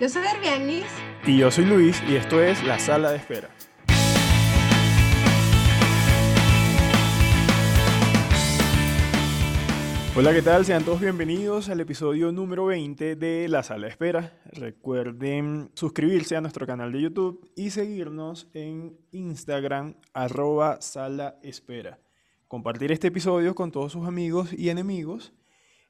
Yo soy Herbianis. Y yo soy Luis y esto es La Sala de Espera. Hola, ¿qué tal? Sean todos bienvenidos al episodio número 20 de La Sala de Espera. Recuerden suscribirse a nuestro canal de YouTube y seguirnos en Instagram, arroba Sala Espera. Compartir este episodio con todos sus amigos y enemigos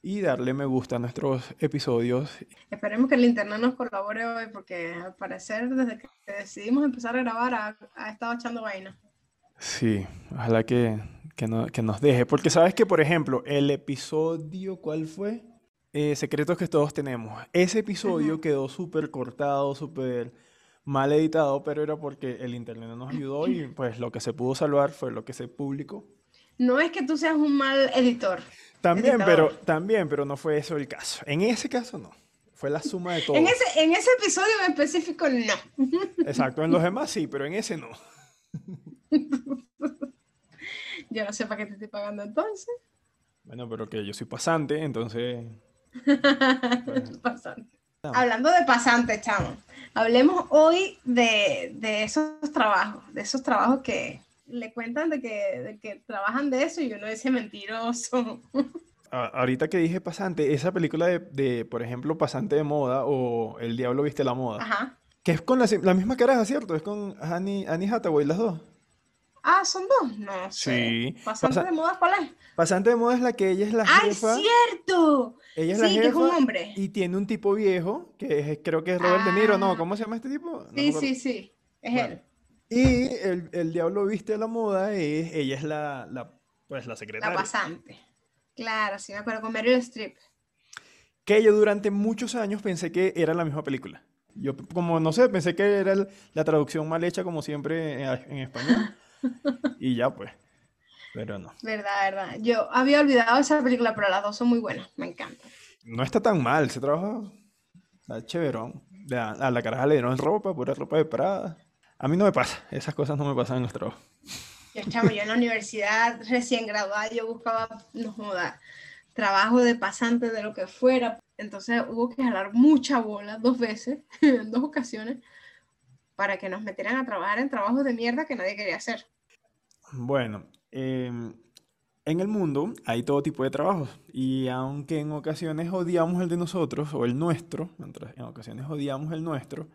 y darle me gusta a nuestros episodios. Esperemos que el internet nos colabore hoy porque al parecer desde que decidimos empezar a grabar ha, ha estado echando vaina. Sí, ojalá que, que, no- que nos deje. Porque sabes que, por ejemplo, el episodio, ¿cuál fue? Eh, Secretos que todos tenemos. Ese episodio Ujú. quedó súper cortado, súper mal editado, pero era porque el internet no nos ayudó y pues lo que se pudo salvar fue lo que se publicó. No es que tú seas un mal editor. También, pero, también, pero no fue eso el caso. En ese caso no. Fue la suma de todo. En ese, en ese episodio en específico, no. Exacto, en los demás sí, pero en ese no. Yo no sé para qué te estoy pagando entonces. Bueno, pero que yo soy pasante, entonces... Pasante. Hablando de pasante, chamo. Hablemos hoy de, de esos trabajos, de esos trabajos que le cuentan de que, de que trabajan de eso y uno dice mentiroso. A- Ahorita que dije pasante, esa película de, de, por ejemplo, Pasante de Moda o El Diablo Viste la Moda, Ajá. que es con la, la misma caraja, ¿cierto? Es con Annie, Annie Hathaway, las dos. Ah, son dos. No sé. Sí. ¿Pasante Pasa- de moda cuál es? Pasante de Moda es la que ella es la ¡Ay, jefa, cierto! ella es la Sí, que es un jefa hombre. y tiene un tipo viejo, que es- creo que es Robert De Niro, ¿no? Ah. ¿Cómo se llama este tipo? No Sí, sí, sí. Es Bueno. él. Y el, el Diablo Viste la Moda es, ella es la, la, pues, la La secretaria. pasante. Claro, sí me acuerdo con Meryl Streep. Que yo durante muchos años pensé que era la misma película. Yo, como no sé, pensé que era el- la traducción mal hecha, como siempre, en, en español. Y ya, pues. Pero no. Verdad, verdad. Yo había olvidado esa película, pero las dos son muy buenas. Me encantan. No está tan mal. Se trabaja. Está chéverón. A, a la caraja le dieron ropa, pura ropa de Prada. A mí no me pasa. Esas cosas no me pasan en los trabajos. Yo, chamo, yo en la universidad recién graduada, yo buscaba, no joda, trabajo de pasante de lo que fuera. Entonces hubo que jalar mucha bola dos veces, en dos ocasiones, para que nos metieran a trabajar en trabajos de mierda que nadie quería hacer. Bueno, em, en el mundo hay todo tipo de trabajos y aunque en ocasiones odiamos el de nosotros o el nuestro, mientras en ocasiones odiamos el nuestro,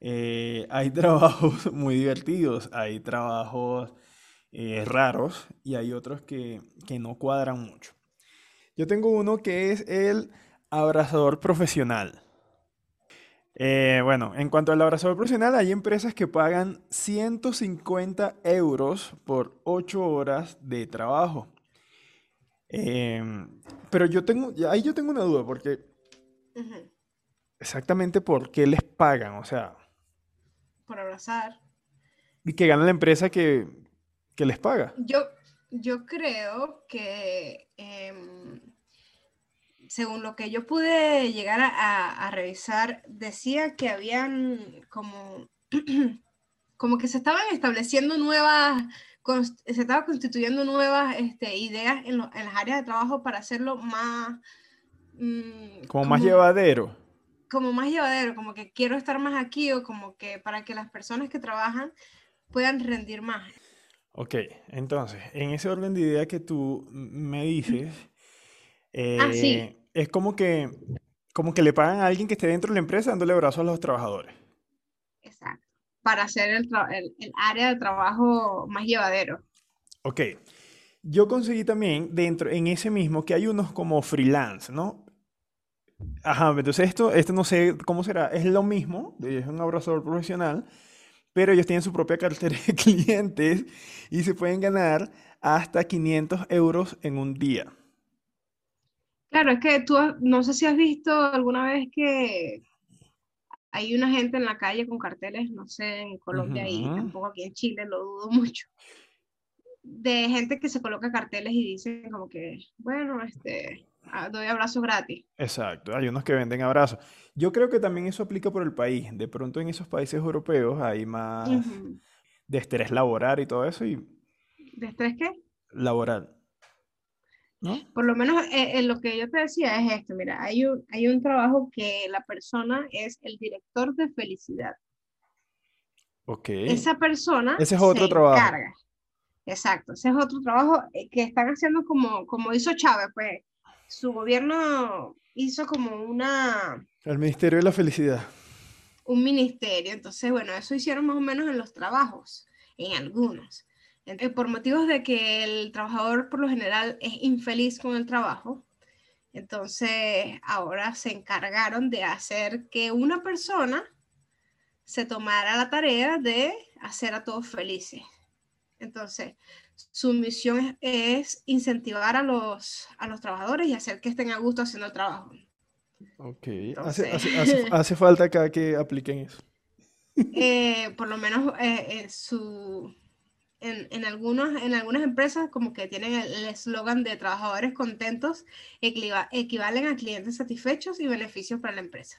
eh, hay trabajos muy divertidos, hay trabajos eh, raros y hay otros que, que no cuadran mucho. Yo tengo uno que es el abrazador profesional. Eh, bueno, en cuanto al abrazador profesional, hay empresas que pagan 150 euros por 8 horas de trabajo. Em, pero yo tengo, ahí yo tengo una duda, porque exactamente por qué les pagan, o sea, Por abrazar. y que gana la empresa que, que les paga. Yo, yo creo que, em, según lo que yo pude llegar a, a- a revisar, decía que habían como, como que se estaban estableciendo nuevas, se estaban constituyendo nuevas este, ideas en, lo- en las áreas de trabajo para hacerlo más, mm, Como más llevadero. Como más llevadero, como que quiero estar más aquí o como que para que las personas que trabajan puedan rendir más. Ok, entonces, en ese orden de idea que tú me dices, Ah, sí. eh, es como que, como que le pagan a alguien que esté dentro de la empresa dándole abrazos a los trabajadores. Exacto. Para hacer el, el- el área de trabajo más llevadero. Ok, yo conseguí también dentro, en ese mismo, que hay unos como freelance, ¿no? Ajá, entonces esto, esto no sé cómo será, es lo mismo, es un abrazador profesional, pero ellos tienen su propia cartera de clientes y se pueden ganar hasta 500 euros en un día. Claro, es que tú no sé si has visto alguna vez que hay una gente en la calle con carteles, no sé, en Colombia y Ujú. tampoco aquí en Chile, lo dudo mucho, de gente que se coloca carteles y dicen como que, bueno, este, doy abrazos gratis. Exacto, hay unos que venden abrazos. Yo creo que también eso aplica por el país. De pronto en esos países europeos hay más Ujú. de estrés laboral y todo eso, y ¿De estrés qué? laboral. Por lo menos eh, en lo que yo te decía es esto, mira, hay un, hay un trabajo que la persona es el director de felicidad. Ok. Esa persona Ese es otro trabajo. encarga. Exacto, ese es otro trabajo eh, que están haciendo como, como hizo Chávez, pues su gobierno hizo como una... El Ministerio de la Felicidad. Un ministerio, entonces bueno, eso hicieron más o menos en los trabajos, en algunos. por motivos de que el trabajador por lo general es infeliz con el trabajo, entonces ahora se encargaron de hacer que una persona se tomara la tarea de hacer a todos felices. Entonces, su misión es, incentivar a los, a los trabajadores y hacer que estén a gusto haciendo el trabajo. Ok, hace, hace, hace, falta acá que apliquen eso. Eh, por lo menos eh, su, en, en, algunos, en algunas empresas como que tienen el eslogan de trabajadores contentos equivalen a clientes satisfechos y beneficios para la empresa.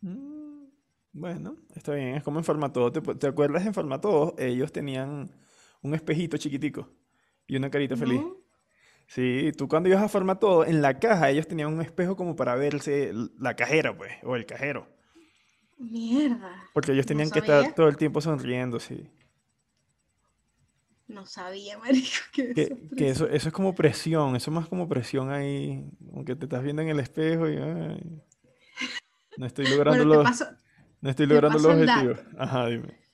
Mm, bueno, está bien, es como en Farmatodo. ¿Te, ¿Te acuerdas en Farmatodo? Ellos tenían un espejito chiquitico y una carita feliz. Sí, tú cuando ibas a formar todo, en la caja ellos tenían un espejo como para verse la cajera, pues, o el cajero. Mierda. Porque ellos tenían que estar todo el tiempo sonriendo, sí. No sabía, marico, que, que, eso, eso es como presión, eso es más como presión ahí, aunque te estás viendo en el espejo y no estoy logrando los, no estoy logrando los objetivos. Ajá, dime.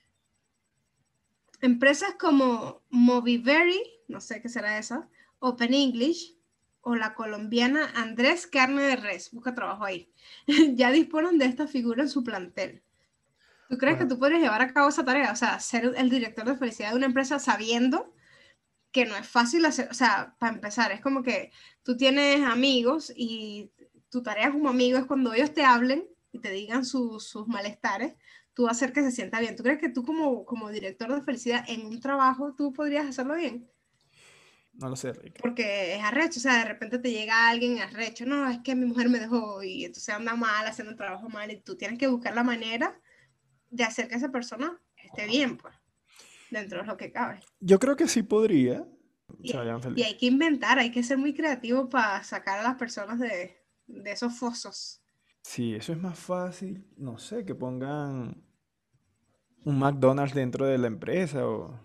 Empresas como Movivery, no sé qué será esa, Open English o la colombiana Andrés Carne de Res, busca trabajo ahí, ya disponen de esta figura en su plantel. ¿Tú crees que tú podrías llevar a cabo esa tarea? O sea, ser el director de felicidad de una empresa sabiendo que no es fácil hacer, o sea, para empezar, es como que tú tienes amigos y tu tarea como amigo es cuando ellos te hablen y te digan sus malestares, tú hacer que se sienta bien. ¿Tú crees que tú como, como director de felicidad en un trabajo, tú podrías hacerlo bien? No lo sé, Rick. Porque es arrecho, o sea, de repente te llega alguien arrecho, no, es que mi mujer me dejó y entonces anda mal, haciendo un trabajo mal y tú tienes que buscar la manera de hacer que esa persona esté bien, pues, dentro de lo que cabe. Yo creo que sí podría. Y, y hay que inventar, hay que ser muy creativo para sacar a las personas de, de esos fosos. Sí, eso es más fácil, no sé, que pongan un McDonald's dentro de la empresa o...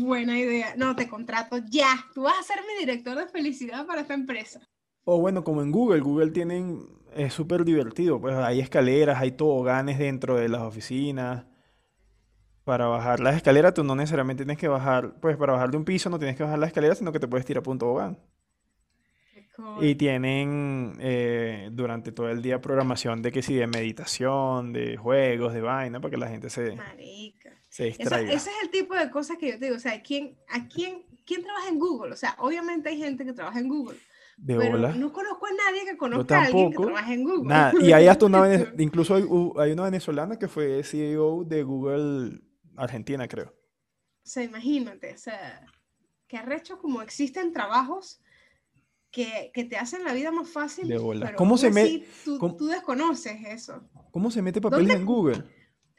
buena idea. No, te contrato ya. Tú vas a ser mi director de felicidad para esta empresa. O bueno, como en Google, Google tienen, es súper divertido, pues hay escaleras, hay toboganes dentro de las oficinas. Para bajar las escaleras tú no necesariamente tienes que bajar, pues para bajar de un piso no tienes que bajar la escalera, sino que te puedes tirar por un tobogán. Y tienen eh, durante todo el día programación de que sí, de meditación, de juegos, de vaina, para que la gente se, se distraiga. ese es el tipo de cosas que yo te digo. O sea, ¿quién, ¿a quién, quién trabaja en Google? O sea, obviamente hay gente que trabaja en Google. De pero no conozco a nadie que conozca a alguien que trabaje en Google. Nada. Y hay hasta una, incluso hay, hay, una venezolana que fue CEO de Google Argentina, creo. O sea, imagínate, o sea, que arrecho como existen trabajos que, que, te hacen la vida más fácil. De bola. ¿Cómo se mete? Tú, tú, desconoces eso. ¿Cómo se mete papeles en Google?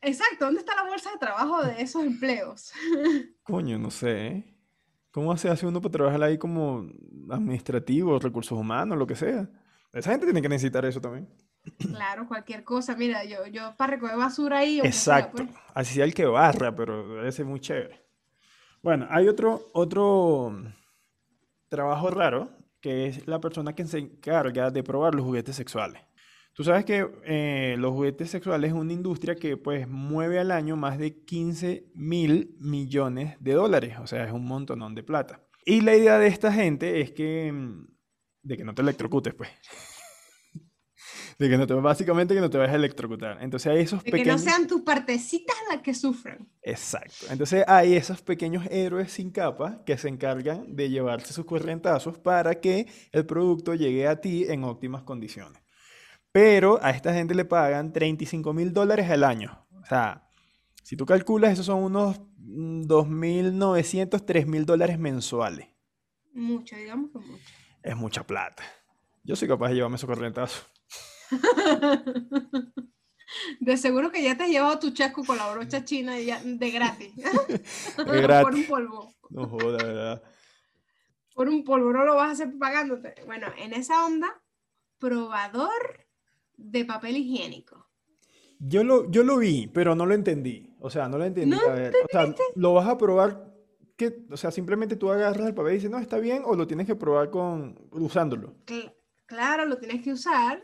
Exacto, ¿dónde está la bolsa de trabajo de esos empleos? Coño, no sé. ¿eh? ¿Cómo se hace uno para trabajar ahí como administrativo, recursos humanos, lo que sea? Esa gente tiene que necesitar eso también. Claro, cualquier cosa. Mira, yo, yo para recoger basura ahí. Exacto. Pues. Así sea el que barra, pero debe ser muy chévere. Bueno, hay otro, otro trabajo raro que es la persona que se encarga de probar los juguetes sexuales. Tú sabes que eh, los juguetes sexuales es una industria que pues mueve al año más de 15 mil millones de dólares, o sea, es un montón de plata. Y la idea de esta gente es que, mm, de que no te electrocutes, pues. De que no te, básicamente que no te vayas a electrocutar. Entonces hay esos pequeños... Que no sean tus partecitas las que sufran. Exacto. Entonces hay esos pequeños héroes sin capa que se encargan de llevarse sus corrientazos para que el producto llegue a ti en óptimas condiciones. Pero a esta gente le pagan 35 mil dólares al año. O sea, si tú calculas, esos son unos 2.900, mm, 3.000 dólares mensuales. Mucho, digamos que mucho. Es mucha plata. Yo soy capaz de llevarme esos corrientazos. De seguro que ya te has llevado tu chasco con la brocha china de gratis. De gratis. Por un polvo. No joda, ¿verdad? Por un polvo no lo vas a hacer pagándote. Bueno, en esa onda, probador de papel higiénico. Yo lo, yo lo vi, pero no lo entendí. O sea, no lo entendí. ¿No A ver, o sea, lo vas a probar que, o sea, simplemente tú agarras el papel y dices, no, está bien, o lo tienes que probar con usándolo. Cl- claro, lo tienes que usar.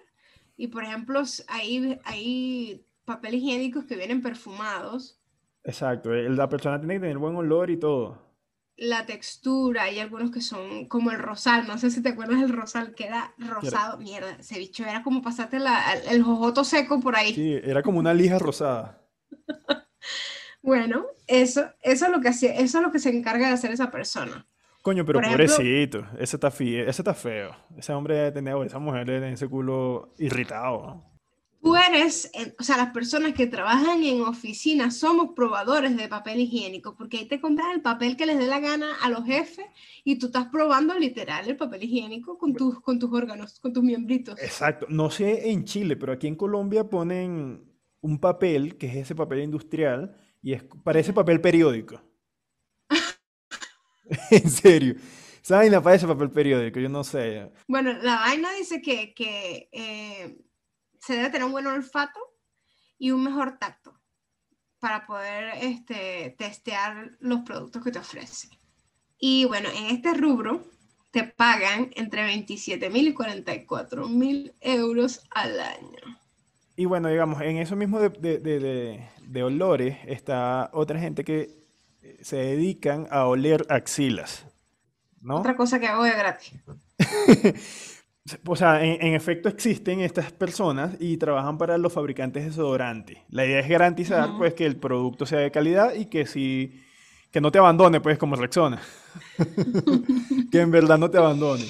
Y por ejemplo, hay, hay papel higiénicos que vienen perfumados. Exacto, eh, la persona tiene que tener buen olor y todo. La textura, hay algunos que son como el rosal. No sé si te acuerdas del rosal que era rosado. Mierda, ese bicho era como pasarte la- el jojoto seco por ahí. sí, era como una lija rosada. Bueno, eso, eso es lo que eso es lo que se encarga de hacer esa persona. Coño, pero Por ejemplo, pobrecito, ese está, fi- ese está feo. Ese hombre debe tener, esa mujer debe tener ese culo irritado. ¿no? tú eres, en- o sea, las personas que trabajan en oficinas somos probadores de papel higiénico, porque ahí te compras el papel que les dé la gana a los jefes y tú estás probando literal el papel higiénico con tus, con tus órganos, con tus miembritos. Exacto, no sé en Chile, pero aquí en Colombia ponen un papel, que es ese papel industrial, y es, parece papel periódico. En serio. Esa vaina parece papel periódico, yo no sé. Bueno, la vaina dice que, que eh, se debe tener un buen olfato y un mejor tacto para poder este, testear los productos que te ofrecen. Y bueno, en este rubro te pagan entre 27 mil y 44 mil euros al año. Y bueno, digamos, en eso mismo de, de- de- de- olores está otra gente que se dedican a oler axilas, ¿no? Otra cosa que hago de gratis. O sea, en, en efecto existen estas personas y trabajan para los fabricantes de desodorantes. La idea es garantizar, Ujú. pues, que el producto sea de calidad y que si, que no te abandone, pues, como Rexona. Que en verdad no te abandone.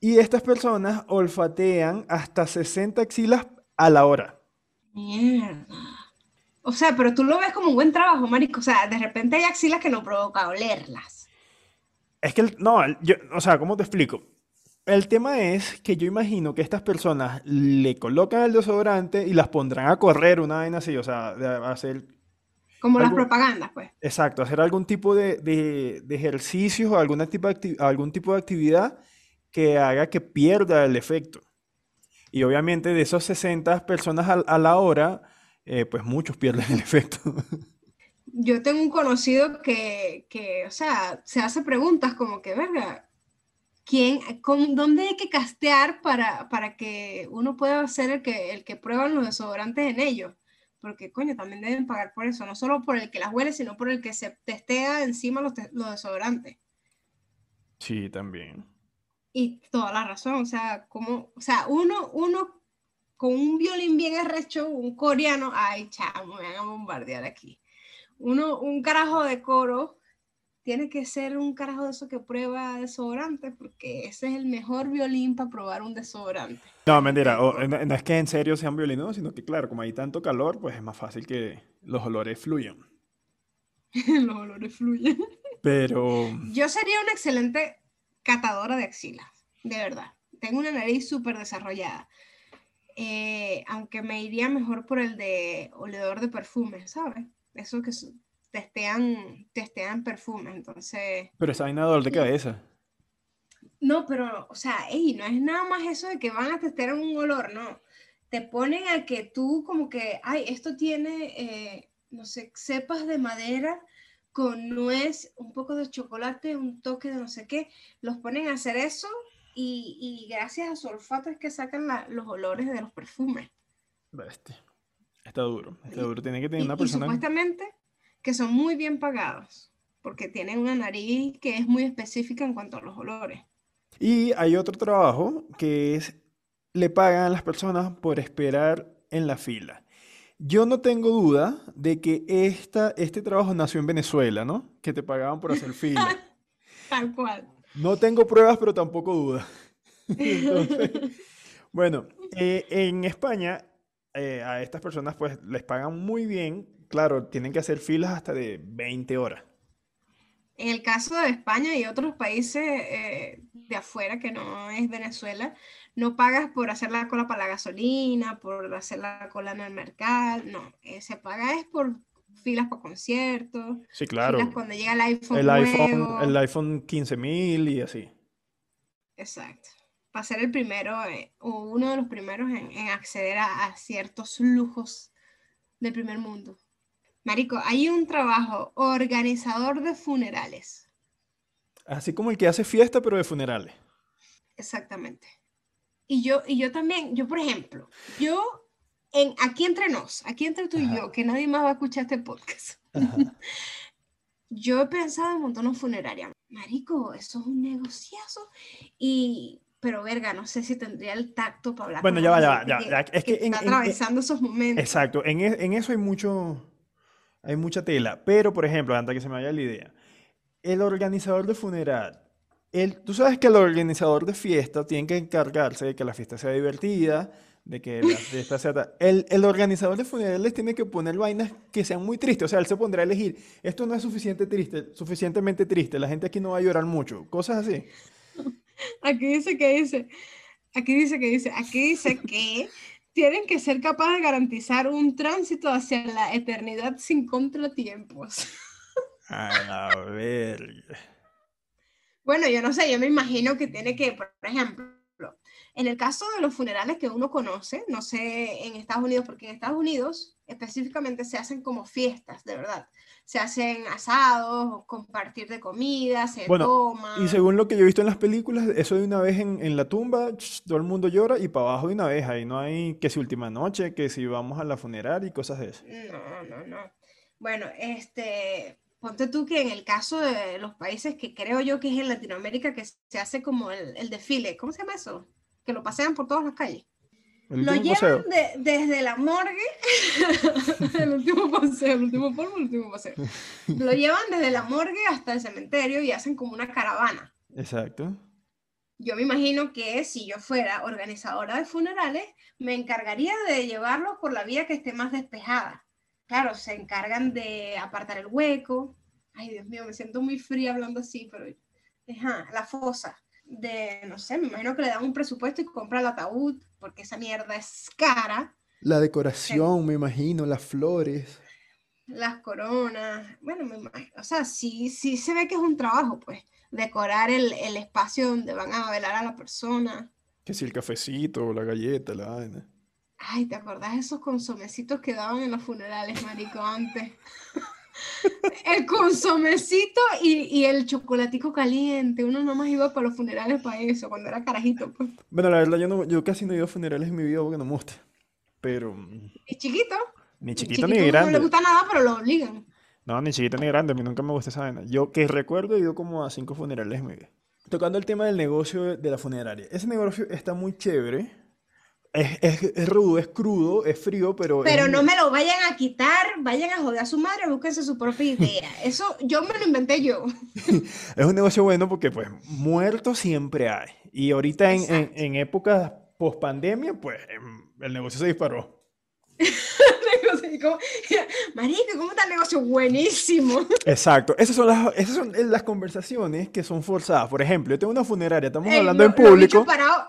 Y estas personas olfatean hasta 60 axilas a la hora. Mierda. O sea, pero tú lo ves como un buen trabajo, marico. O sea, de repente hay axilas que no provoca olerlas. Es que, el- no, el- yo, o sea, ¿cómo te explico? El tema es que yo imagino que estas personas le colocan el desodorante y las pondrán a correr, una vaina así, o sea, de hacer Como las algo, propagandas, pues. exacto, hacer algún tipo de, de, de ejercicios o alguna tipo de algún tipo de actividad que haga que pierda el efecto. Y obviamente de esos 60 personas a, la hora, eh, pues muchos pierden el efecto. Yo tengo un conocido que, que, o sea, se hace preguntas como que, verga, ¿quién, con, dónde hay que castear para, para que uno pueda ser el que, el que prueban los desodorantes en ellos? Porque, coño, también deben pagar por eso, no solo por el que las huele, sino por el que se testea encima los, te- los desodorantes. Sí, también. Y toda la razón, o sea, como, o sea, uno, uno con un violín bien arrecho, un coreano, ay, chamo, me van a bombardear aquí. Uno, un carajo de coro, tiene que ser un carajo de eso que prueba desodorante, porque ese es el mejor violín para probar un desodorante. No, mentira, o- no, no es que en serio sean violinos, sino que claro, como hay tanto calor, pues es más fácil que los olores fluyan. Los olores fluyen. Pero, Yo sería una excelente catadora de axilas, de verdad. Tengo una nariz súper desarrollada. Eh, aunque me iría mejor por el de oledor de perfumes, ¿sabes? Eso que testean, testean perfumes, entonces... pero esa vaina de dolor de cabeza. No, pero, o sea, ey, no es nada más eso de que van a testear un olor, no. Te ponen a que tú como que, ay, esto tiene, eh, no sé, cepas de madera con nuez, un poco de chocolate, un toque de no sé qué. Los ponen a hacer eso y, y gracias a su olfato es que sacan la- los olores de los perfumes. Bestia. Está duro, está Y, duro. Tiene que tener y- una y persona. supuestamente que son muy bien pagados porque tienen una nariz que es muy específica en cuanto a los olores. Y hay otro trabajo que es, le pagan a las personas por esperar en la fila. Yo no tengo duda de que esta, este trabajo nació en Venezuela, ¿no? Que te pagaban por hacer fila. Tal cual. No tengo pruebas, pero tampoco duda. Entonces, bueno, eh, en España eh, a estas personas pues les pagan muy bien. Claro, tienen que hacer filas hasta de 20 horas. En el caso de España y otros países eh, de afuera que no es Venezuela, no pagas por hacer la cola para la gasolina, por hacer la cola en el mercado, no, se paga es por filas para conciertos. Sí, claro. Filas cuando llega el iPhone El iPhone, nuevo. el iPhone 15.000 y así. Exacto. Para ser el primero, eh, o uno de los primeros en, en acceder a, a ciertos lujos del primer mundo. Marico, hay un trabajo organizador de funerales. Así como el que hace fiesta, pero de funerales. Exactamente. Y yo, y yo también, yo por ejemplo, yo en aquí entre nos, aquí entre tú y Ajá. yo, que nadie más va a escuchar este podcast. Yo he pensado en montarnos funeraria. Marico, eso es un negociazo. Y, pero verga, no sé si tendría el tacto para hablar Bueno, con ya va, ya va, ya va. Es que en- está en- atravesando esos momentos. Exacto, en, e- en eso hay mucho, hay mucha tela. Pero, por ejemplo, antes que se me vaya la idea, el organizador de funeral, el, tú sabes que el organizador de fiesta tiene que encargarse de que la fiesta sea divertida, de que la fiesta sea... El, el organizador de funerales tiene que poner vainas que sean muy tristes. O sea, él se pondrá a elegir, esto no es suficiente triste, suficientemente triste, la gente aquí no va a llorar mucho, cosas así. Aquí dice que dice, aquí dice que dice, aquí dice que tienen que ser capaces de garantizar un tránsito hacia la eternidad sin contratiempos. A ver. Bueno, yo no sé, yo me imagino que tiene que, por ejemplo, en el caso de los funerales que uno conoce, no sé en Estados Unidos, porque en Estados Unidos específicamente se hacen como fiestas, de verdad. Se hacen asados, compartir de comida, se Bueno, toma. Y según lo que yo he visto en las películas, eso de una vez en, en la tumba, todo el mundo llora y para abajo de una vez. Ahí no hay que si última noche, que si vamos a la funeraria y cosas de eso. No, no, no. Bueno, este, ponte tú que en el caso de los países que creo yo que es en Latinoamérica que se hace como el, el desfile, ¿cómo se llama eso? Que lo pasean por todas las calles. Lo llevan de- desde la morgue, el último paseo, el último polvo, el último paseo. Lo llevan desde la morgue hasta el cementerio y hacen como una caravana. Exacto. Yo me imagino que si yo fuera organizadora de funerales, me encargaría de llevarlos por la vía que esté más despejada. Claro, se encargan de apartar el hueco. Ay, Dios mío, me siento muy fría hablando así, pero ajá, la fosa. De, no sé, me imagino que le dan un presupuesto y compra el ataúd, porque esa mierda es cara. La decoración, me imagino, las flores. Las coronas, bueno, me imagino, o sea, sí, sí se ve que es un trabajo, pues, decorar el, el espacio donde van a velar a la persona. Que si el cafecito, la galleta, la vaina. Ay, ¿te acordás de esos consomecitos que daban en los funerales, marico, antes? El consomecito y, y el chocolatico caliente. Uno nomás iba para los funerales para eso, cuando era carajito, pues. Bueno, la verdad, yo, no, yo casi no he ido a funerales en mi vida porque no me gusta. Pero mm, Y chiquito. ni el chiquito ni uno no le grande. gusta nada, pero lo obligan. No, ni chiquito ni grande, a mí nunca me gusta esa vaina. Yo que recuerdo he ido como a cinco funerales en mi vida. Tocando el tema del negocio de, de la funeraria. Ese negocio está muy chévere. Es, es, es rudo, es crudo, es frío, pero... Pero no me lo vayan a quitar, vayan a joder a su madre, búsquense su propia idea. Eso yo me lo inventé yo. Es un negocio bueno porque pues muertos siempre hay. Y ahorita en, en, en épocas post pandemia, pues em, el negocio se disparó. Marico, ¿cómo está el negocio? Buenísimo. Exacto. Esas son las, esas son las conversaciones que son forzadas. Por ejemplo, yo tengo una funeraria, estamos Ey, hablando lo- en público. parados.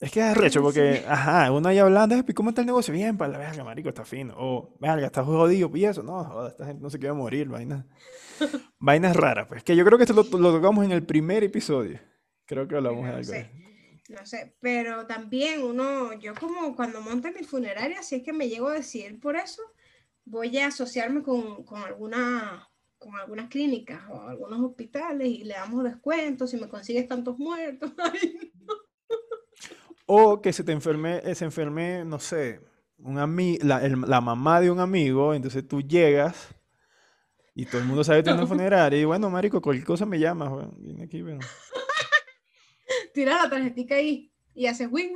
Es que es arrecho Sí. porque, ajá, uno ahí hablando, "Epi, ¿cómo está el negocio? Bien, para la verga, marico, está fino. O, verga, está jodido, y eso. No, joda, esta gente no se quiere morir, vainas. Vainas raras, pues. Que yo creo que esto lo, lo tocamos en el primer episodio. Creo que hablamos de No algo. sé, no sé, pero también uno, yo como cuando monte mi funeraria, si es que me llego a decidir por eso, voy a asociarme con, con alguna, con algunas clínicas o algunos hospitales y le damos descuentos si me consigues tantos muertos. Ay, O que se te enferme, eh, se enferme, no sé, un ami- la, el- la mamá de un amigo, entonces tú llegas y todo el mundo sabe que una funeraria y bueno, marico, cualquier cosa me llamas, vine aquí, bueno. Tira la tarjetita ahí y haces wing.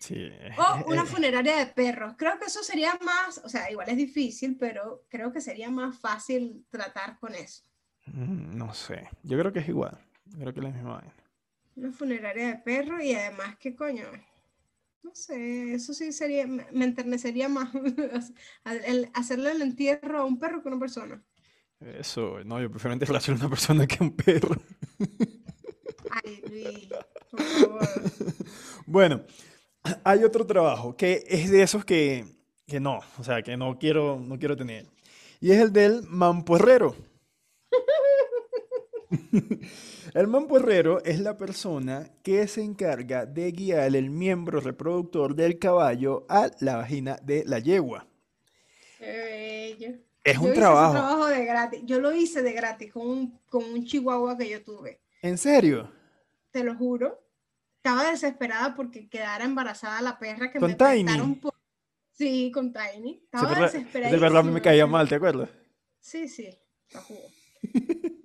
Sí. O una funeraria de perros. Creo que eso sería más, o sea, igual es difícil, pero creo que sería más fácil tratar con eso. mm, no sé, yo creo que es igual, yo creo que es la misma vaina. Una funeraria de perro y además, ¿qué coño? No sé, eso sí sería, me enternecería más el- hacerle el entierro a un perro que a una persona. Eso, no, yo prefiero enterrárselo a una persona que a un perro. Ay, Luis, por favor. Bueno, hay otro trabajo que es de esos que, que no, o sea, que no quiero, no quiero tener. y es el del mamporrero. El mamporrero es la persona que se encarga de guiar el miembro reproductor del caballo a la vagina de la yegua. Es un trabajo. trabajo de gratis. Yo lo hice de gratis con un, con un chihuahua que yo tuve. ¿En serio? Te lo juro. Estaba desesperada porque quedara embarazada la perra que ¿Con me Tiny? Sí, con Tiny. Estaba desesperada. De verdad me caía mal, ¿te acuerdas? Sí, sí.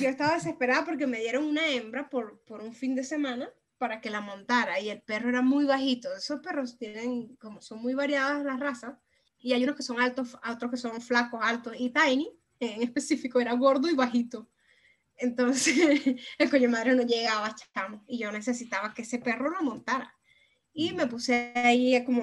yo estaba desesperada porque me dieron una hembra por, por un fin de semana para que la montara y el perro era muy bajito. Esos perros tienen, como son muy variadas las razas, y hay unos que son altos, otros que son flacos, altos, y Tiny en específico era gordo y bajito. Entonces, el coño madre no llegaba, chamo, y yo necesitaba que ese perro lo montara. Y me puse ahí como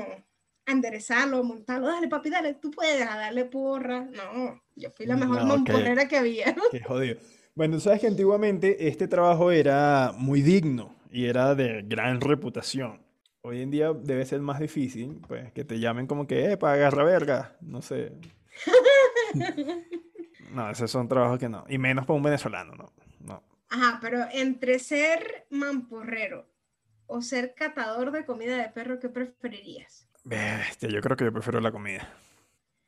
a enderezarlo, montarlo, dale papi, dale, tú puedes, darle porra. No, yo fui la mejor no, que había. Qué jodido. Bueno, sabes que antiguamente este trabajo era muy digno y era de gran reputación. Hoy en día debe ser más difícil, pues, que te llamen como que, eh, para agarrar verga, no sé. no, esos son trabajos que no. Y menos para un venezolano, no. no. Ajá, pero entre ser mamporrero o ser catador de comida de perro, ¿qué preferirías? Bestia, yo creo que yo prefiero la comida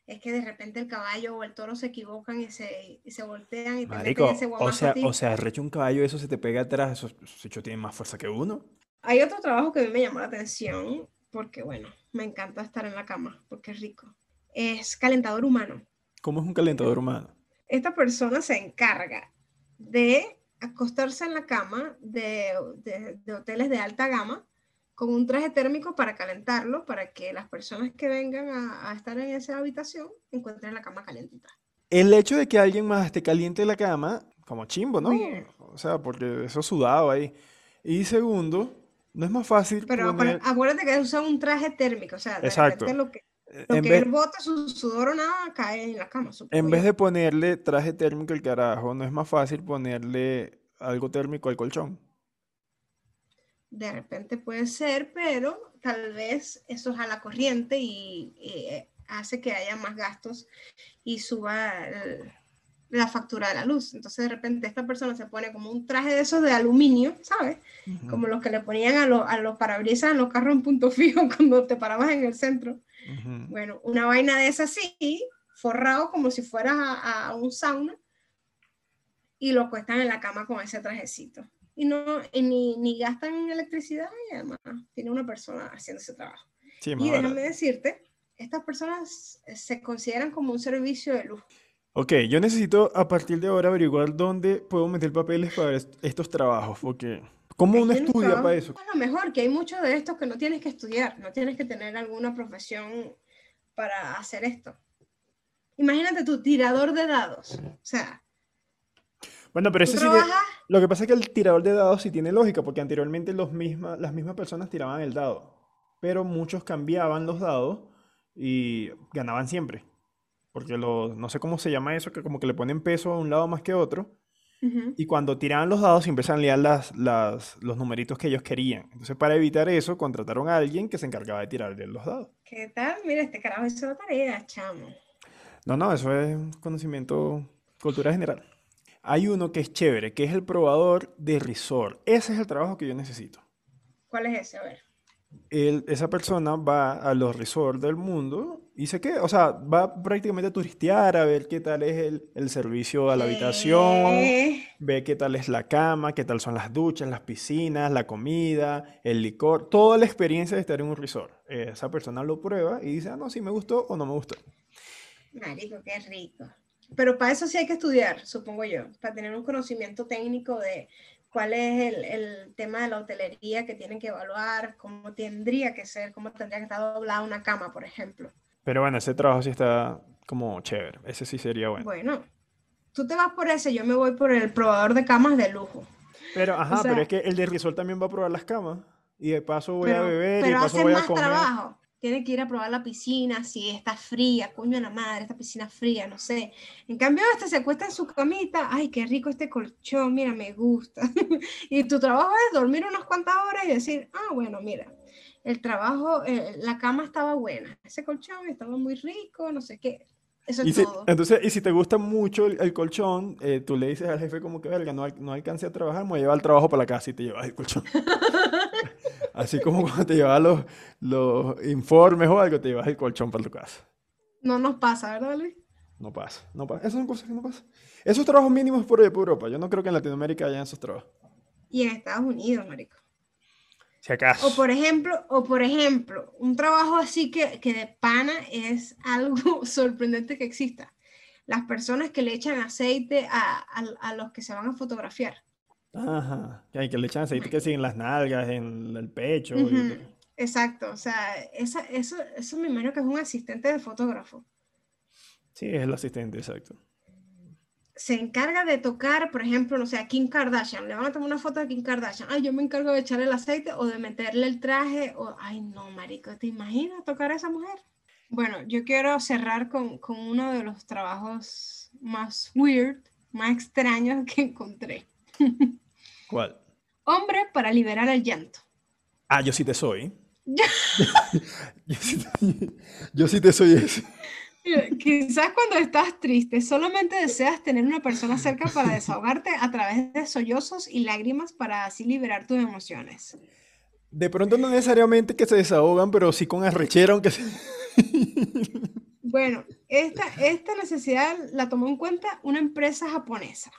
es que de repente el caballo o el toro se equivocan y se, y se voltean y te Marico, ese o sea, o sea, recho un caballo, eso se te pega atrás, eso, eso tiene más fuerza que uno. Hay otro trabajo que a mí me llamó la atención, porque bueno, me encanta estar en la cama, porque es rico. Es calentador humano. ¿Cómo es un calentador humano? Esta persona se encarga de acostarse en la cama de, de, de hoteles de alta gama con un traje térmico para calentarlo, para que las personas que vengan a, estar en esa habitación encuentren la cama calentita. El hecho de que alguien más esté caliente la cama, como chimbo, ¿no? O sea, porque eso sudado ahí. Y segundo, no es más fácil. Pero acuérdate que usa un traje térmico, o sea, de Exacto. lo que, lo que él bota, su sudor o nada, cae en la cama. En vez de ponerle traje térmico el carajo, no es más fácil ponerle algo térmico al colchón de repente puede ser, pero tal vez eso es a la corriente y, eh, hace que haya más gastos y suba la factura de la luz. Entonces de repente esta persona se pone como un traje de esos de aluminio, ¿sabes? Como los que le ponían a, a los parabrisas en los carros en punto fijo cuando te parabas en el centro. Bueno, una vaina de esa así, forrado como si fueras a, a un sauna y lo cuestan en la cama con ese trajecito y no ni, ni, gastan electricidad y además tiene una persona haciendo ese trabajo. y déjame decirte, estas personas se consideran como un servicio de luz. Ok, yo necesito a partir de ahora averiguar dónde puedo meter papeles para estos trabajos, porque ¿cómo uno estudia para eso? A lo mejor que hay muchos de estos que no tienes que estudiar, no tienes que tener alguna profesión para hacer esto. Imagínate tu tirador de dados, o sea, bueno, pero eso sí que, Lo que pasa es que el tirador de dados sí tiene lógica, porque anteriormente los misma, las mismas personas tiraban el dado, pero muchos cambiaban los dados y ganaban siempre. Porque los, no sé cómo se llama eso, que como que le ponen peso a un lado más que otro. Y cuando tiraban los dados siempre salían las, las, los numeritos que ellos querían. Entonces, para evitar eso, contrataron a alguien que se encargaba de tirar los dados. ¿Qué tal? Mira, este carajo hizo la tarea, chamo. No, no, eso es conocimiento, cultura general. Hay uno que es chévere, que es el probador de resort. Ese es el trabajo que yo necesito. ¿Cuál es ese? A ver. esa persona va a los resorts del mundo y se queda, o sea, va prácticamente a turistear, a ver qué tal es el, servicio a la habitación, ve qué tal es la cama, qué tal son las duchas, las piscinas, la comida, el licor, toda la experiencia de estar en un resort. Esa persona lo prueba y dice, ah, no, si me gustó o no me gustó. Marico, qué rico. Pero para eso sí hay que estudiar, supongo yo, para tener un conocimiento técnico de cuál es el, el, tema de la hotelería que tienen que evaluar, cómo tendría que ser, cómo tendría que estar doblada una cama, por ejemplo. Pero bueno, ese trabajo sí está como chévere, ese sí sería bueno. Bueno, tú te vas por ese, yo me voy por el probador de camas de lujo. Pero, ajá, pero es que el de Risol también va a probar las camas y de paso voy a beber y de paso voy a comer. Trabajo tiene que ir a probar la piscina, si está fría, coño la madre, esta piscina fría, no sé. En cambio, este se acuesta en su camita, ay, qué rico este colchón, mira, me gusta. y tu trabajo es dormir unas cuantas horas y decir, ah, bueno, mira, el trabajo, eh, la cama estaba buena, ese colchón estaba muy rico, no sé qué. Eso Y es si, todo. entonces, y si te gusta mucho el, el colchón, eh, tú le dices al jefe como que, verga, no, no alcancé a trabajar, me voy a llevar el trabajo para la casa y te llevas el colchón. Así como cuando te llevas los, los informes o algo, te llevas el colchón para tu casa. No nos pasa, ¿verdad, Luis? No pasa, no pasa. Esas son cosas que no pasan. Esos trabajos mínimos por, Europa. Yo no creo que en Latinoamérica hayan esos trabajos. Y en Estados Unidos, marico. Si acaso. O por ejemplo, o por ejemplo, un trabajo así que, que de pana es algo sorprendente que exista. Las personas que le echan aceite a, a- a los que se van a fotografiar. Ajá. Que hay que le echan aceite que sí en las nalgas, en el pecho. y- Ujú, Exacto, o sea, esa, eso, eso me imagino que es un asistente de fotógrafo. Sí, es el asistente, exacto. Se encarga de tocar, por ejemplo, no sé, a Kim Kardashian. Le van a tomar una foto a Kim Kardashian. Ay, yo me encargo de echarle el aceite o de meterle el traje. O, ay, no, marico, ¿te imaginas tocar a esa mujer? Bueno, yo quiero cerrar con, con uno de los trabajos más weird, más extraños que encontré. ¿Cuál? Hombre para liberar el llanto. Ah, yo sí te soy. Yo sí te, yo sí te soy ese. Quizás cuando estás triste, solamente deseas tener una persona cerca para desahogarte a través de sollozos y lágrimas para así liberar tus emociones. De pronto no necesariamente que se desahogan, pero sí con arrechera, aunque se... Bueno, esta, esta necesidad la tomó en cuenta una empresa japonesa,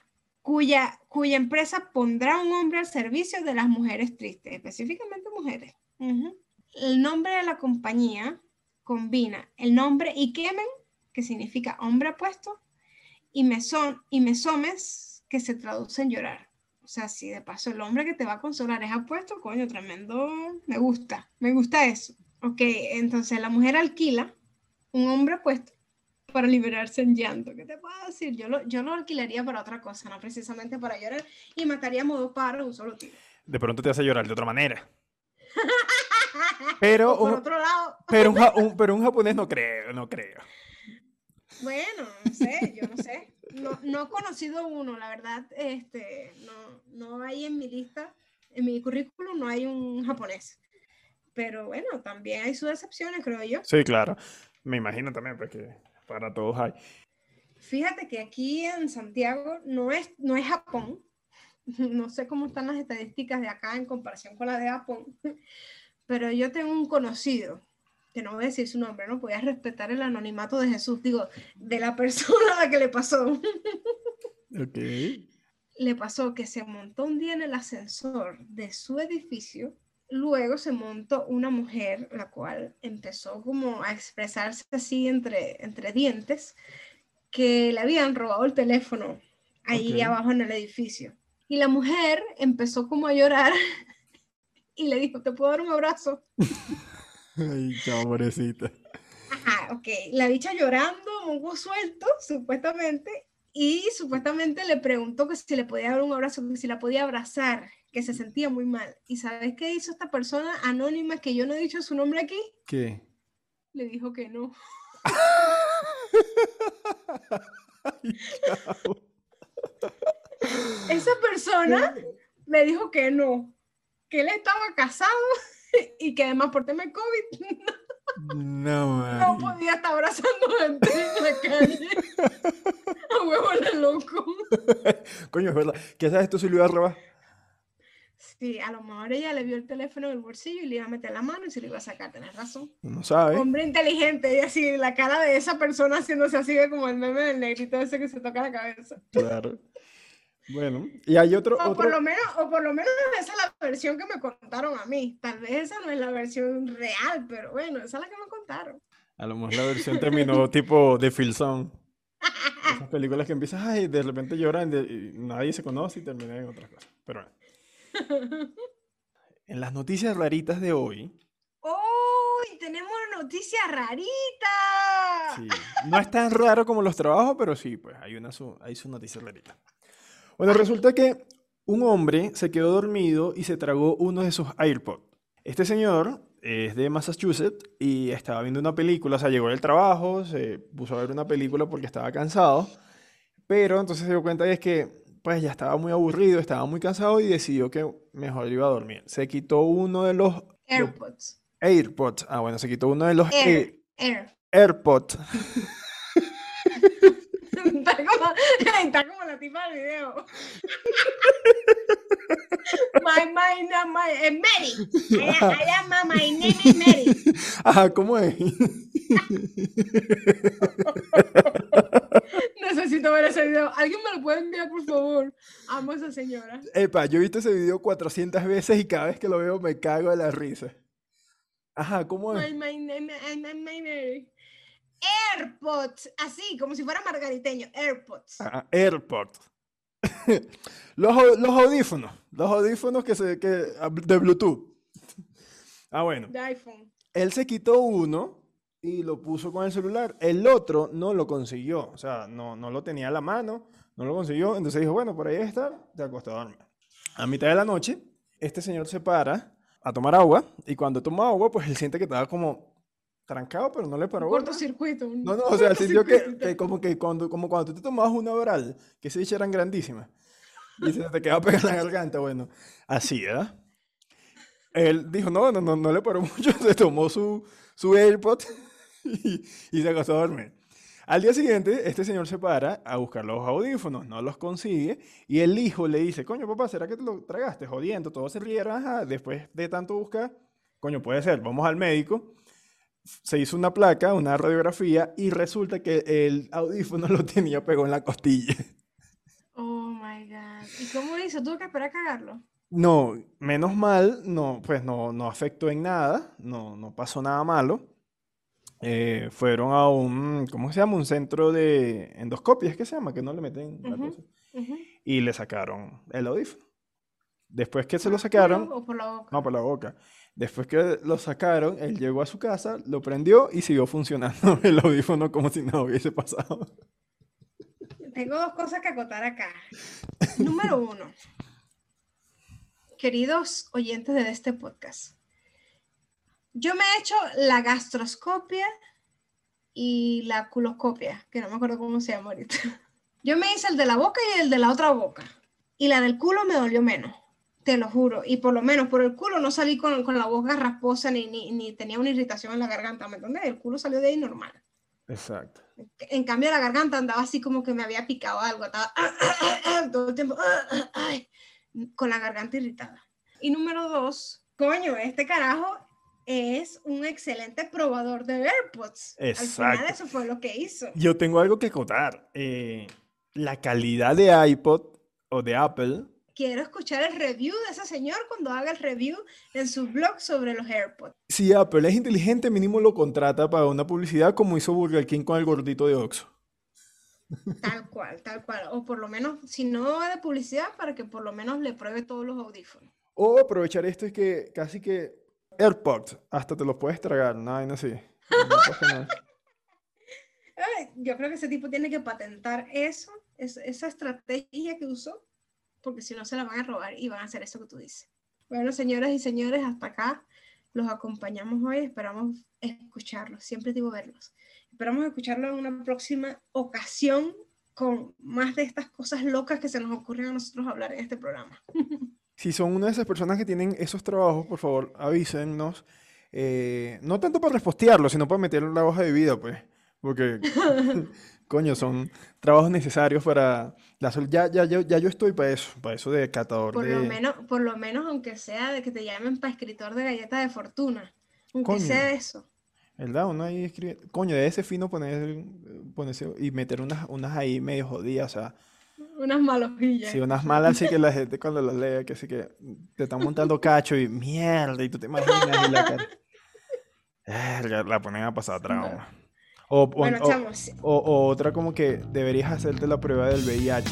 cuya, cuya empresa pondrá un hombre al servicio de las mujeres tristes, específicamente mujeres. El nombre de la compañía combina el nombre Ikemen, que significa hombre apuesto, y, mesón, y mesomes, que se traduce en llorar. O sea, si de paso el hombre que te va a consolar es apuesto, coño, tremendo, me gusta, me gusta eso. Ok, entonces la mujer alquila un hombre apuesto para liberarse en llanto. ¿Qué te puedo decir? Yo lo, yo lo alquilaría para otra cosa, no precisamente para llorar, y mataría a modo paro un solo tiro. De pronto te hace llorar de otra manera. Pero por un, otro lado, pero un, pero un japonés no creo, no creo. bueno, no sé, yo no sé. No, no he conocido uno, la verdad, este, no, no hay en mi lista, en mi currículum no hay un japonés. Pero bueno, también hay sus excepciones, creo yo. Sí, claro. Me imagino también, porque para todos hay. Fíjate que aquí en Santiago no es, no es Japón. No sé cómo están las estadísticas de acá en comparación con las de Japón. Pero yo tengo un conocido, que no voy a decir su nombre, no voy a respetar el anonimato de Jesús, digo, de la persona a la que le pasó. Ok. Le pasó que se montó un día en el ascensor de su edificio. Luego se montó una mujer, la cual empezó como a expresarse así entre, entre dientes, que le habían robado el teléfono ahí abajo en el edificio. Y la mujer empezó como a llorar y le dijo, ¿te puedo dar un abrazo? Ay, chao, pobrecita. Ajá, ok. La bicha llorando, mongo suelto, supuestamente, y supuestamente le preguntó que si le podía dar un abrazo, que si la podía abrazar, que se sentía muy mal. ¿Y sabes qué hizo esta persona anónima que yo no he dicho su nombre aquí? ¿Qué? Le dijo que no. Ay. Esa persona le dijo que no, que él estaba casado y que además por tema de COVID No, no man. podía estar abrazando gente en la calle. A huevo de loco. Coño, es verdad. ¿Qué sabes tú si lo iba a robar? Sí, a lo mejor ella le vio el teléfono en el bolsillo y le iba a meter la mano y se lo iba a sacar, tenés razón. No sabes. Hombre inteligente, y así, la cara de esa persona haciéndose así de como el meme del negrito ese que se toca la cabeza. Claro. Bueno, y hay otro, O por otro. lo menos, o por lo menos esa es la versión que me contaron a mí. Tal vez esa no es la versión real, pero bueno, esa es la que me contaron. A lo mejor la versión terminó tipo de Filson. Esas películas que empiezas, ay, de repente lloran de- y nadie se conoce y terminan en otras cosas. Pero bueno. En las noticias raritas de hoy, ¡Uy! Tenemos una noticia rarita. sí, no es tan raro como los trabajos, pero sí, pues hay una su, hay su noticia rarita. Bueno, resulta que un hombre se quedó dormido y se tragó uno de sus AirPods. Este señor es de Massachusetts y estaba viendo una película, o sea, llegó del trabajo, se puso a ver una película porque estaba cansado, pero entonces se dio cuenta de que pues ya estaba muy aburrido, estaba muy cansado y decidió que mejor iba a dormir. Se quitó uno de los AirPods. AirPods. Ah, bueno, se quitó uno de los Air. AirPods. está como la tipa del video. my, my, no, my, eh, Mary. I, I am, my name is Mary. Ajá, ¿cómo es? Necesito ver ese video. ¿Alguien me lo puede enviar, por favor? Amo a esa señora. Epa, yo he visto ese video 400 veces y cada vez que lo veo me cago de la risa. Ajá, ¿cómo es? My, my name, my, my, my Mary. AirPods, así, como si fuera margariteño, AirPods. Ah, AirPods. los, los audífonos, los audífonos que se, que, de Bluetooth. Ah, bueno. De iPhone. Él se quitó uno y lo puso con el celular. El otro no lo consiguió. O sea, no, no lo tenía a la mano, no lo consiguió. Entonces dijo, bueno, por ahí está, te acostó a dormir. A mitad de la noche, este señor se para a tomar agua y cuando toma agua, pues él siente que estaba como trancado, pero no le paró. Un cortocircuito. un No, no, o sea, sintió que, que como que cuando, como cuando tú te tomabas una oral, que se eran grandísimas, y se te quedaba pegada en la garganta, bueno, así, ¿verdad? Él dijo, no, no, no, no le paró mucho, se tomó su, su AirPod y, y se acostó a dormir. Al día siguiente, este señor se para a buscar los audífonos, no los consigue, y el hijo le dice, coño, papá, ¿será que te lo tragaste? Jodiendo, todos se rieron, ajá, después de tanto buscar, coño, puede ser, vamos al médico, se hizo una placa, una radiografía, y resulta que el audífono lo tenía pegado en la costilla. Oh my god. ¿Y cómo hizo? ¿Tuvo que esperar a cagarlo? No, menos mal, no, pues no, no afectó en nada, no, no pasó nada malo. Eh, fueron a un, ¿cómo se llama? Un centro de endoscopia, ¿es que se llama? Que no le meten la Ujú. cosa. Ujú. Y le sacaron el audífono. Después que se lo ¿Por sacaron, ¿O por la boca? no, por la boca. Después que lo sacaron, él llegó a su casa, lo prendió y siguió funcionando el audífono como si nada hubiese pasado. Tengo dos cosas que acotar acá. Número uno. Queridos oyentes de este podcast, yo me he hecho la gastroscopia y la culoscopia, que no me acuerdo cómo se llama ahorita. Yo me hice el de la boca y el de la otra boca. Y la del culo me dolió menos, te lo juro. Y por lo menos por el culo no salí con, con la boca rasposa ni, ni, ni tenía una irritación en la garganta, ¿me entiendes? El culo salió de ahí normal. Exacto. En cambio, la garganta andaba así como que me había picado algo, estaba todo el tiempo ay, con la garganta irritada. Y número dos, coño, este carajo es un excelente probador de AirPods. Al final Exacto. eso fue lo que hizo. Yo tengo algo que acotar. Eh, la calidad de iPod o de Apple Quiero escuchar el review de ese señor cuando haga el review en su blog sobre los AirPods. Si Apple es inteligente, mínimo lo contrata para una publicidad como hizo Burger King con el gordito de Oxxo. Tal cual, tal cual. O por lo menos, si no de publicidad, para que por lo menos le pruebe todos los audífonos. O aprovechar esto es que casi que AirPods, hasta te los puedes tragar, no, no sé. No nada. Yo creo que ese tipo tiene que patentar eso, es- esa estrategia que usó, porque si no se la van a robar y van a hacer eso que tú dices. Bueno, señoras y señores, hasta acá los acompañamos hoy, esperamos escucharlos, siempre digo verlos. Esperamos escucharlos en una próxima ocasión con más de estas cosas locas que se nos ocurren a nosotros hablar en este programa. Si son una de esas personas que tienen esos trabajos, por favor, avísennos. eh, no tanto para repostearlo, sino para meterlo en la hoja de vida, pues. Porque, coño, son trabajos necesarios para la sol- Ya, ya, ya, ya yo estoy para eso, para eso de catador Por lo de... menos, por lo menos aunque sea de que te llamen para escritor de galleta de fortuna, aunque Coño. sea eso. ¿Verdad? Uno ahí escribe... Coño, de ese fino poner, ponerse y meter unas, unas ahí medio jodidas, o sea... Unas malojillas. Sí, unas malas, así que la gente cuando las lea, que así que te están montando cacho y mierda, y tú te imaginas y la cara. La ponen a pasar trauma. O- Bueno, o- chamos. o- o otra como que deberías hacerte la prueba del VIH.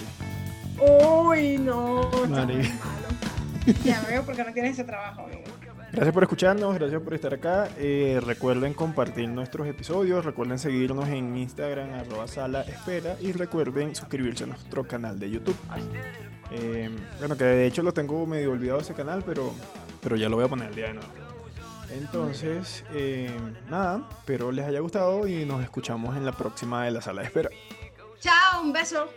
Uy, no, Marica. malo. Ya veo porque no tienes ese trabajo, amigo. Gracias por escucharnos, gracias por estar acá. Eh, recuerden compartir nuestros episodios, recuerden seguirnos en Instagram, arroba sala espera, y recuerden suscribirse a nuestro canal de YouTube. Eh, bueno, que de hecho lo tengo medio olvidado ese canal, pero, pero ya lo voy a poner el día de nuevo. Entonces, eh, nada, pero les haya gustado y nos escuchamos en la próxima de la sala de espera. Chao, un beso.